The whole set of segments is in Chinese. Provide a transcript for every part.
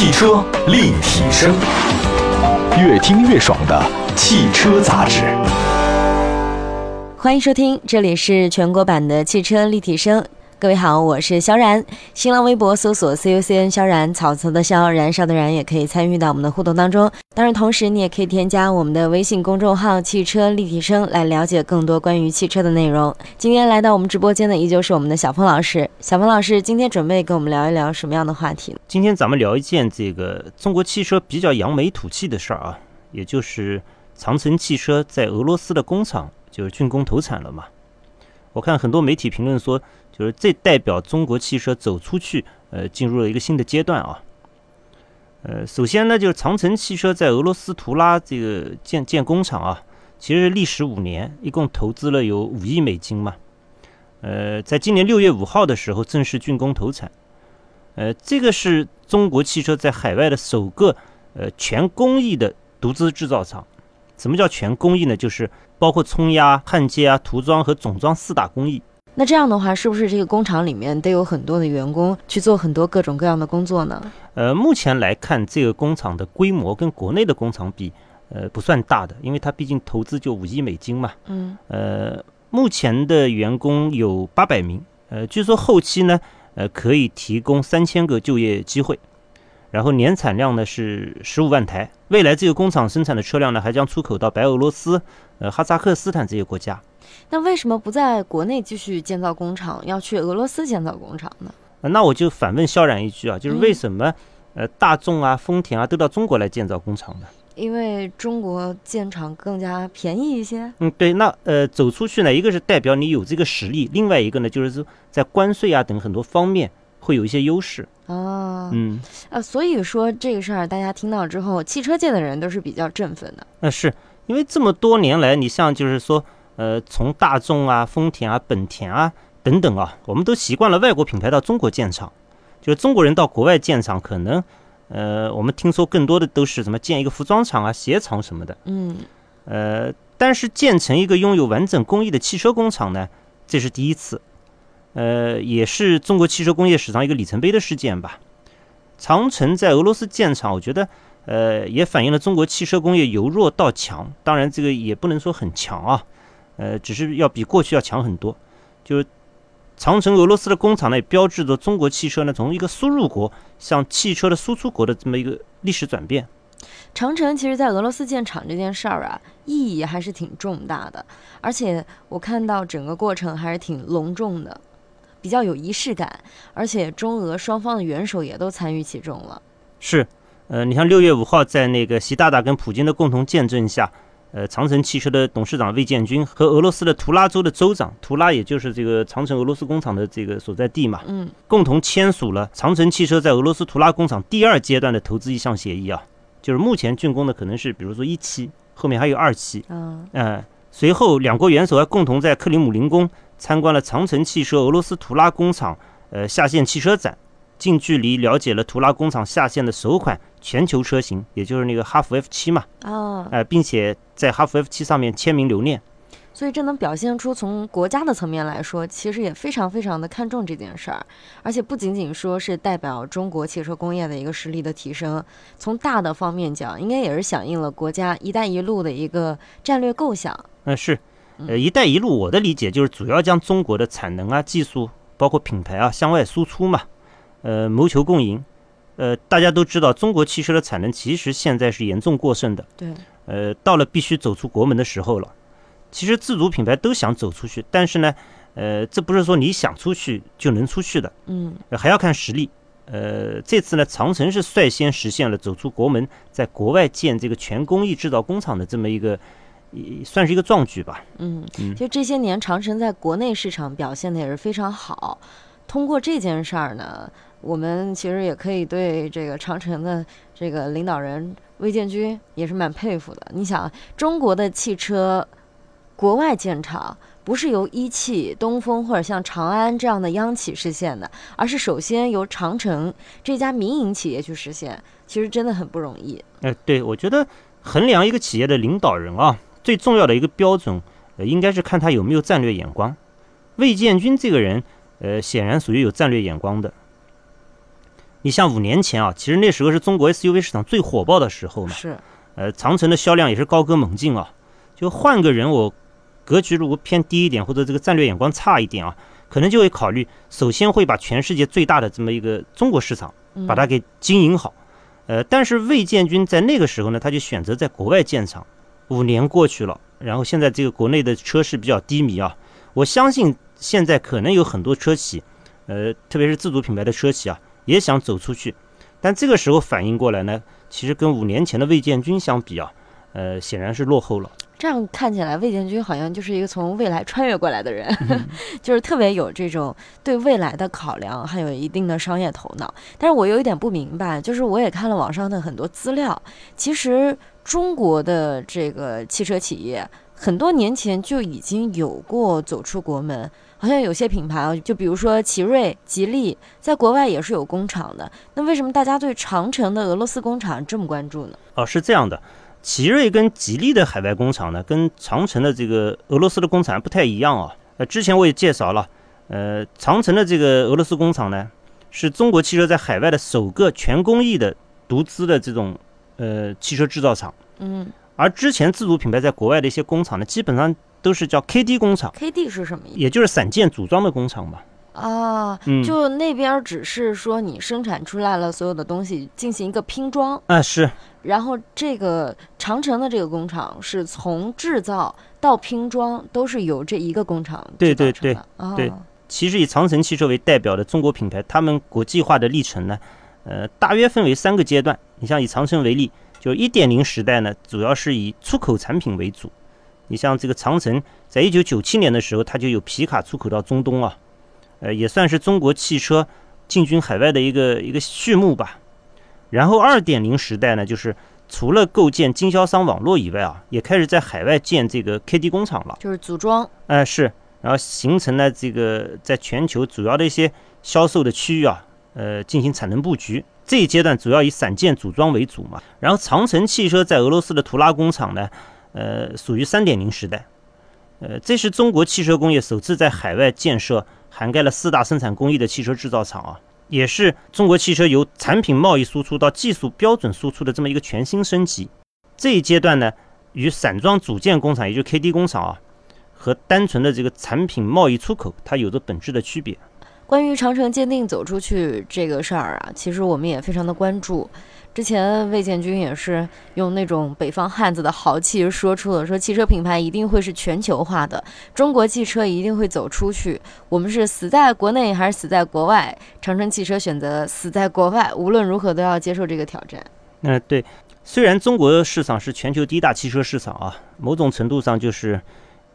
汽车立体声，越听越爽的汽车杂志。欢迎收听，这里是全国版的汽车立体声。各位好，我是萧然。新浪微博搜索 “cucn 萧然”，草草的萧，燃烧的燃，也可以参与到我们的互动当中。当然，同时你也可以添加我们的微信公众号“汽车立体声”来了解更多关于汽车的内容。今天来到我们直播间的依旧是我们的小峰老师。小峰老师今天准备跟我们聊一聊什么样的话题？今天咱们聊一件这个中国汽车比较扬眉吐气的事儿啊，也就是长城汽车在俄罗斯的工厂就是竣工投产了嘛。我看很多媒体评论说。就是这代表中国汽车走出去，呃，进入了一个新的阶段啊。呃，首先呢，就是长城汽车在俄罗斯图拉这个建建工厂啊，其实历时五年，一共投资了有五亿美金嘛。呃，在今年六月五号的时候正式竣工投产。呃，这个是中国汽车在海外的首个呃全工艺的独资制造厂。什么叫全工艺呢？就是包括冲压、焊接啊、涂装和总装四大工艺。那这样的话，是不是这个工厂里面得有很多的员工去做很多各种各样的工作呢？呃，目前来看，这个工厂的规模跟国内的工厂比，呃，不算大的，因为它毕竟投资就五亿美金嘛。嗯。呃，目前的员工有八百名，呃，据说后期呢，呃，可以提供三千个就业机会，然后年产量呢是十五万台，未来这个工厂生产的车辆呢还将出口到白俄罗斯、呃哈萨克斯坦这些国家。那为什么不在国内继续建造工厂，要去俄罗斯建造工厂呢？那我就反问萧然一句啊，就是为什么呃大众啊、丰田啊都到中国来建造工厂呢？因为中国建厂更加便宜一些。嗯，对。那呃走出去呢，一个是代表你有这个实力，另外一个呢就是说在关税啊等很多方面会有一些优势。哦，嗯，呃，所以说这个事儿大家听到之后，汽车界的人都是比较振奋的。那是因为这么多年来，你像就是说。呃，从大众啊、丰田啊、本田啊等等啊，我们都习惯了外国品牌到中国建厂，就是中国人到国外建厂，可能呃，我们听说更多的都是什么建一个服装厂啊、鞋厂什么的。嗯。呃，但是建成一个拥有完整工艺的汽车工厂呢，这是第一次，呃，也是中国汽车工业史上一个里程碑的事件吧。长城在俄罗斯建厂，我觉得呃，也反映了中国汽车工业由弱到强，当然这个也不能说很强啊。呃，只是要比过去要强很多。就是长城俄罗斯的工厂呢，也标志着中国汽车呢从一个输入国向汽车的输出国的这么一个历史转变。长城其实，在俄罗斯建厂这件事儿啊，意义还是挺重大的。而且我看到整个过程还是挺隆重的，比较有仪式感。而且中俄双方的元首也都参与其中了。是，呃，你像六月五号，在那个习大大跟普京的共同见证下。呃，长城汽车的董事长魏建军和俄罗斯的图拉州的州长，图拉也就是这个长城俄罗斯工厂的这个所在地嘛，嗯，共同签署了长城汽车在俄罗斯图拉工厂第二阶段的投资意向协议啊，就是目前竣工的可能是比如说一期，后面还有二期，嗯，呃，随后两国元首还共同在克里姆林宫参观了长城汽车俄罗斯图拉工厂呃下线汽车展。近距离了解了图拉工厂下线的首款全球车型，也就是那个哈弗 F 七嘛，啊，呃，并且在哈弗 F 七上面签名留念，所以这能表现出从国家的层面来说，其实也非常非常的看重这件事儿，而且不仅仅说是代表中国汽车工业的一个实力的提升，从大的方面讲，应该也是响应了国家“一带一路”的一个战略构想。嗯，是，呃，“一带一路”我的理解就是主要将中国的产能啊、技术，包括品牌啊向外输出嘛。呃，谋求共赢，呃，大家都知道，中国汽车的产能其实现在是严重过剩的。对。呃，到了必须走出国门的时候了。其实自主品牌都想走出去，但是呢，呃，这不是说你想出去就能出去的。嗯。还要看实力。呃，这次呢，长城是率先实现了走出国门，在国外建这个全工艺制造工厂的这么一个，算是一个壮举吧。嗯。就这些年，长城在国内市场表现的也是非常好。通过这件事儿呢。我们其实也可以对这个长城的这个领导人魏建军也是蛮佩服的。你想，中国的汽车国外建厂不是由一汽、东风或者像长安这样的央企实现的，而是首先由长城这家民营企业去实现，其实真的很不容易。哎，对，我觉得衡量一个企业的领导人啊，最重要的一个标准，呃，应该是看他有没有战略眼光。魏建军这个人，呃，显然属于有战略眼光的。你像五年前啊，其实那时候是中国 SUV 市场最火爆的时候嘛，是，呃，长城的销量也是高歌猛进啊。就换个人，我格局如果偏低一点，或者这个战略眼光差一点啊，可能就会考虑，首先会把全世界最大的这么一个中国市场，把它给经营好。呃，但是魏建军在那个时候呢，他就选择在国外建厂。五年过去了，然后现在这个国内的车市比较低迷啊，我相信现在可能有很多车企，呃，特别是自主品牌的车企啊，也想走出去，但这个时候反应过来呢，其实跟五年前的魏建军相比啊，呃，显然是落后了。这样看起来，魏建军好像就是一个从未来穿越过来的人，就是特别有这种对未来的考量，还有一定的商业头脑。但是我有一点不明白，就是我也看了网上的很多资料，其实中国的这个汽车企业很多年前就已经有过走出国门，好像有些品牌啊，就比如说奇瑞、吉利，在国外也是有工厂的。那为什么大家对长城的俄罗斯工厂这么关注呢？哦，是这样的。奇瑞跟吉利的海外工厂呢，跟长城的这个俄罗斯的工厂不太一样啊。呃，之前我也介绍了，呃，长城的这个俄罗斯工厂呢，是中国汽车在海外的首个全工艺的独资的这种呃汽车制造厂。嗯。而之前自主品牌在国外的一些工厂呢，基本上都是叫 KD 工厂。KD 是什么意思？也就是散件组装的工厂嘛。啊，就那边只是说你生产出来了所有的东西进行一个拼装啊，是。然后这个长城的这个工厂是从制造到拼装都是由这一个工厂对对对对。其实以长城汽车为代表的中国品牌，他们国际化的历程呢，呃，大约分为三个阶段。你像以长城为例，就一点零时代呢，主要是以出口产品为主。你像这个长城，在一九九七年的时候，它就有皮卡出口到中东啊。呃，也算是中国汽车进军海外的一个一个序幕吧。然后二点零时代呢，就是除了构建经销商网络以外啊，也开始在海外建这个 KD 工厂了，就是组装。哎，是，然后形成了这个在全球主要的一些销售的区域啊，呃，进行产能布局。这一阶段主要以散件组装为主嘛。然后长城汽车在俄罗斯的图拉工厂呢，呃，属于三点零时代。呃，这是中国汽车工业首次在海外建设。涵盖了四大生产工艺的汽车制造厂啊，也是中国汽车由产品贸易输出到技术标准输出的这么一个全新升级。这一阶段呢，与散装组件工厂，也就是 KD 工厂啊，和单纯的这个产品贸易出口，它有着本质的区别。关于长城坚定走出去这个事儿啊，其实我们也非常的关注。之前魏建军也是用那种北方汉子的豪气说出了，说汽车品牌一定会是全球化的，中国汽车一定会走出去。我们是死在国内还是死在国外？长城汽车选择死在国外，无论如何都要接受这个挑战。嗯，对。虽然中国市场是全球第一大汽车市场啊，某种程度上就是，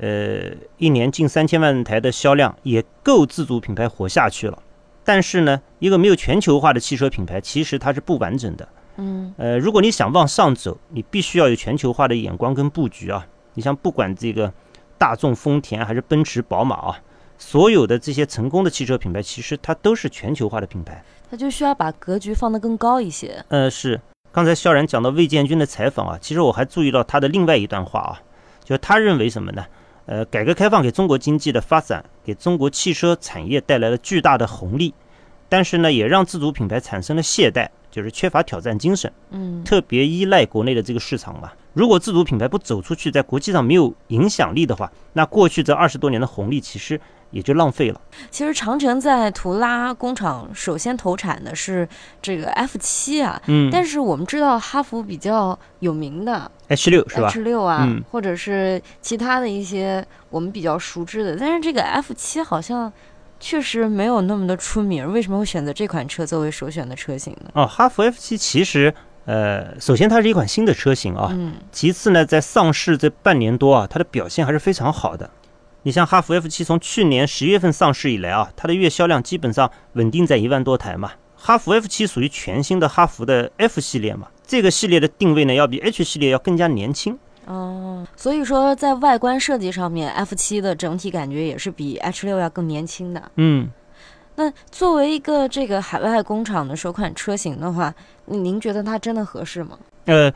呃，一年近三千万台的销量也够自主品牌活下去了。但是呢，一个没有全球化的汽车品牌，其实它是不完整的。嗯，呃，如果你想往上走，你必须要有全球化的眼光跟布局啊。你像不管这个大众、丰田还是奔驰、宝马啊，所有的这些成功的汽车品牌，其实它都是全球化的品牌。它就需要把格局放得更高一些。呃，是。刚才肖然讲到魏建军的采访啊，其实我还注意到他的另外一段话啊，就他认为什么呢？呃，改革开放给中国经济的发展，给中国汽车产业带来了巨大的红利，但是呢，也让自主品牌产生了懈怠。就是缺乏挑战精神，嗯，特别依赖国内的这个市场嘛。如果自主品牌不走出去，在国际上没有影响力的话，那过去这二十多年的红利其实也就浪费了。其实长城在图拉工厂首先投产的是这个 F 七啊，嗯，但是我们知道哈弗比较有名的 H 六是吧？H 六啊，或者是其他的一些我们比较熟知的，但是这个 F 七好像。确实没有那么的出名，为什么会选择这款车作为首选的车型呢？哦，哈弗 F 七其实，呃，首先它是一款新的车型啊，嗯，其次呢，在上市这半年多啊，它的表现还是非常好的。你像哈弗 F 七从去年十月份上市以来啊，它的月销量基本上稳定在一万多台嘛。哈弗 F 七属于全新的哈弗的 F 系列嘛，这个系列的定位呢，要比 H 系列要更加年轻。哦，所以说在外观设计上面，F 七的整体感觉也是比 H 六要更年轻的。嗯，那作为一个这个海外工厂的首款车型的话，您觉得它真的合适吗？呃，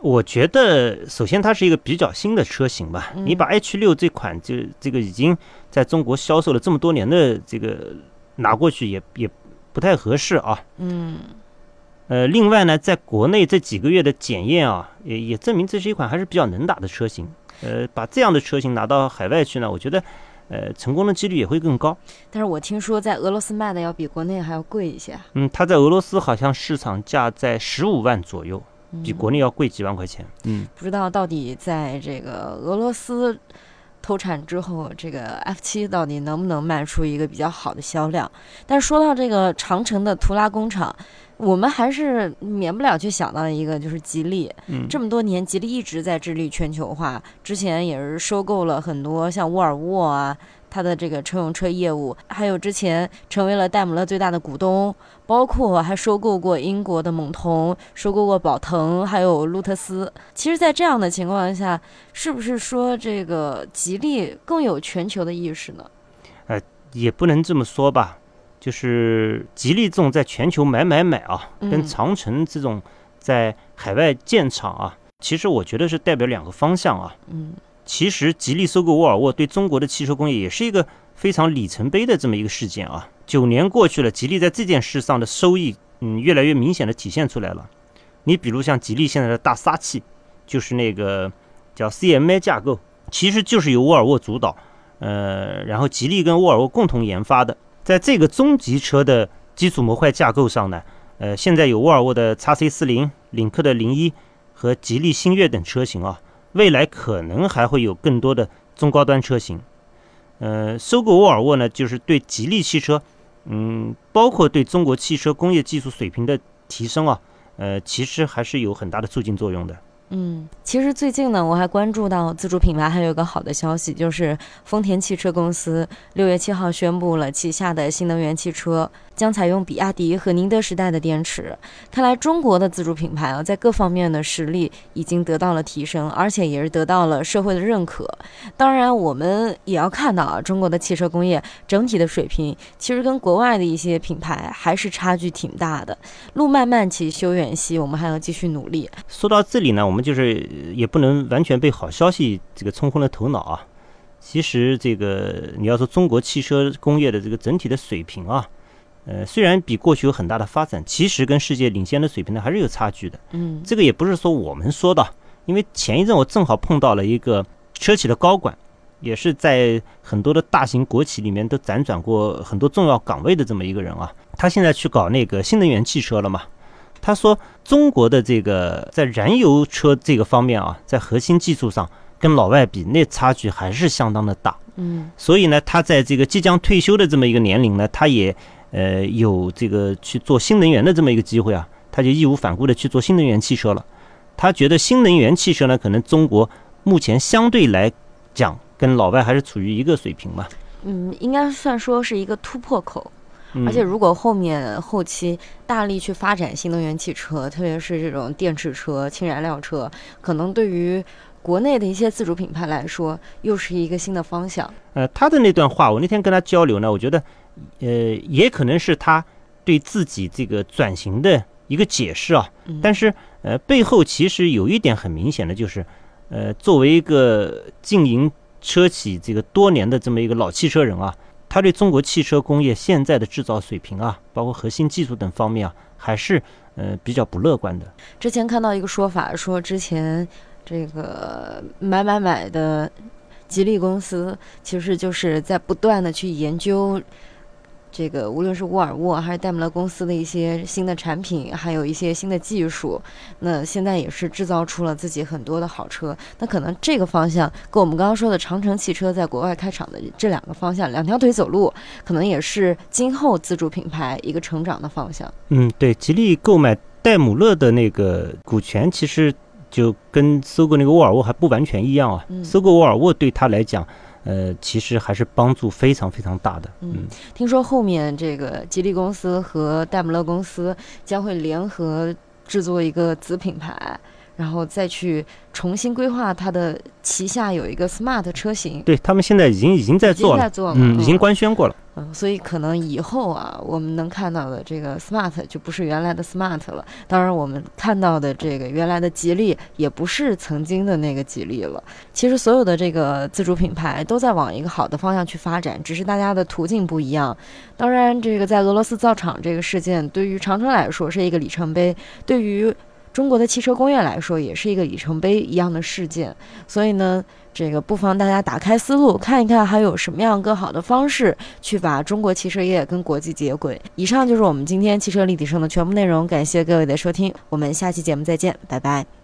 我觉得首先它是一个比较新的车型吧。你把 H 六这款就这个已经在中国销售了这么多年的这个拿过去，也也不太合适啊。嗯呃，另外呢，在国内这几个月的检验啊，也也证明这是一款还是比较能打的车型。呃，把这样的车型拿到海外去呢，我觉得，呃，成功的几率也会更高。但是我听说在俄罗斯卖的要比国内还要贵一些，嗯，它在俄罗斯好像市场价在十五万左右，比嗯国内要贵几万块钱。嗯，不知道到底在这个俄罗斯投产之后，这个 F 七到底能不能卖出一个比较好的销量？但是说到这个长城的图拉工厂，我们还是免不了去想到一个，就是吉利。嗯这么多年，吉利一直在致力全球化，之前也是收购了很多像沃尔沃啊。它的这个乘用车业务，还有之前成为了戴姆勒最大的股东，包括还收购过英国的猛童，收购过宝腾，还有路特斯。其实，在这样的情况下，是不是说这个吉利更有全球的意识呢？呃也不能这么说吧，就是吉利这种在全球买买买啊，跟嗯长城这种在海外建厂啊，其实我觉得是代表两个方向啊。嗯其实吉利收购沃尔沃对中国的汽车工业也是一个非常里程碑的这么一个事件啊。九年过去了，吉利在这件事上的收益，嗯，越来越明显的体现出来了。你比如像吉利现在的大杀器，就是那个叫 CMA 架构，其实就是由沃尔沃主导，呃，然后吉利跟沃尔沃共同研发的。在这个中级车的基础模块架构上呢，呃，现在有沃尔沃的 x C 四零、领克的零一和吉利星越等车型啊。未来可能还会有更多的中高端车型。呃，收购沃尔沃呢，就是对吉利汽车，嗯，包括对中国汽车工业技术水平的提升啊，呃，其实还是有很大的促进作用的。嗯，其实最近呢，我还关注到自主品牌还有一个好的消息，就是丰田汽车公司六月七号宣布了旗下的新能源汽车将采用比亚迪和宁德时代的电池。看来中国的自主品牌啊，在各方面的实力已经得到了提升，而且也是得到了社会的认可。当然，我们也要看到啊，中国的汽车工业整体的水平其实跟国外的一些品牌还是差距挺大的。路漫漫其修远兮，我们还要继续努力。说到这里呢，我们就是也不能完全被好消息这个冲昏了头脑啊。其实这个你要说中国汽车工业的这个整体的水平啊，呃，虽然比过去有很大的发展，其实跟世界领先的水平呢还是有差距的。嗯这个也不是说我们说的，因为前一阵我正好碰到了一个车企的高管，也是在很多的大型国企里面都辗转过很多重要岗位的这么一个人啊。他现在去搞那个新能源汽车了嘛？他说中国的这个在燃油车这个方面啊，在核心技术上跟老外比，那差距还是相当的大。嗯所以呢，他在这个即将退休的这么一个年龄呢，他也呃有这个去做新能源的这么一个机会啊，他就义无反顾的去做新能源汽车了。他觉得新能源汽车呢，可能中国目前相对来讲跟老外还是处于一个水平嘛。嗯，应该算说是一个突破口。嗯、而且，如果后面后期大力去发展新能源汽车，特别是这种电池车、氢燃料车，可能对于国内的一些自主品牌来说，又是一个新的方向。呃，他的那段话，我那天跟他交流呢，我觉得，呃，也可能是他对自己这个转型的一个解释啊。嗯但是，呃，背后其实有一点很明显的就是，呃，作为一个经营车企这个多年的这么一个老汽车人啊，他对中国汽车工业现在的制造水平啊，包括核心技术等方面啊，还是呃比较不乐观的。之前看到一个说法，说之前这个买买买的吉利公司，其实就是在不断的去研究。这个无论是沃尔沃还是戴姆勒公司的一些新的产品，还有一些新的技术，那现在也是制造出了自己很多的好车。那可能这个方向跟我们刚刚说的长城汽车在国外开厂的这两个方向，两条腿走路，可能也是今后自主品牌一个成长的方向。嗯，对，吉利购买戴姆勒的那个股权，其实就跟收购那个沃尔沃还不完全一样啊。嗯收购沃尔沃对他来讲，呃，其实还是帮助非常非常大的。嗯，听说后面这个吉利公司和戴姆勒公司将会联合制作一个子品牌，然后再去重新规划它的旗下有一个 Smart 车型，对他们现在已经已经在已经做，在做了，嗯，已经官宣过了。所以可能以后啊，我们能看到的这个 smart 就不是原来的 smart 了。当然，我们看到的这个原来的吉利也不是曾经的那个吉利了。其实，所有的这个自主品牌都在往一个好的方向去发展，只是大家的途径不一样。当然，这个在俄罗斯造厂这个事件，对于长城来说是一个里程碑，对于中国的汽车工业来说也是一个里程碑一样的事件。所以呢。这个不妨大家打开思路，看一看还有什么样更好的方式去把中国汽车业跟国际接轨。以上就是我们今天汽车立体声的全部内容，感谢各位的收听，我们下期节目再见，拜拜。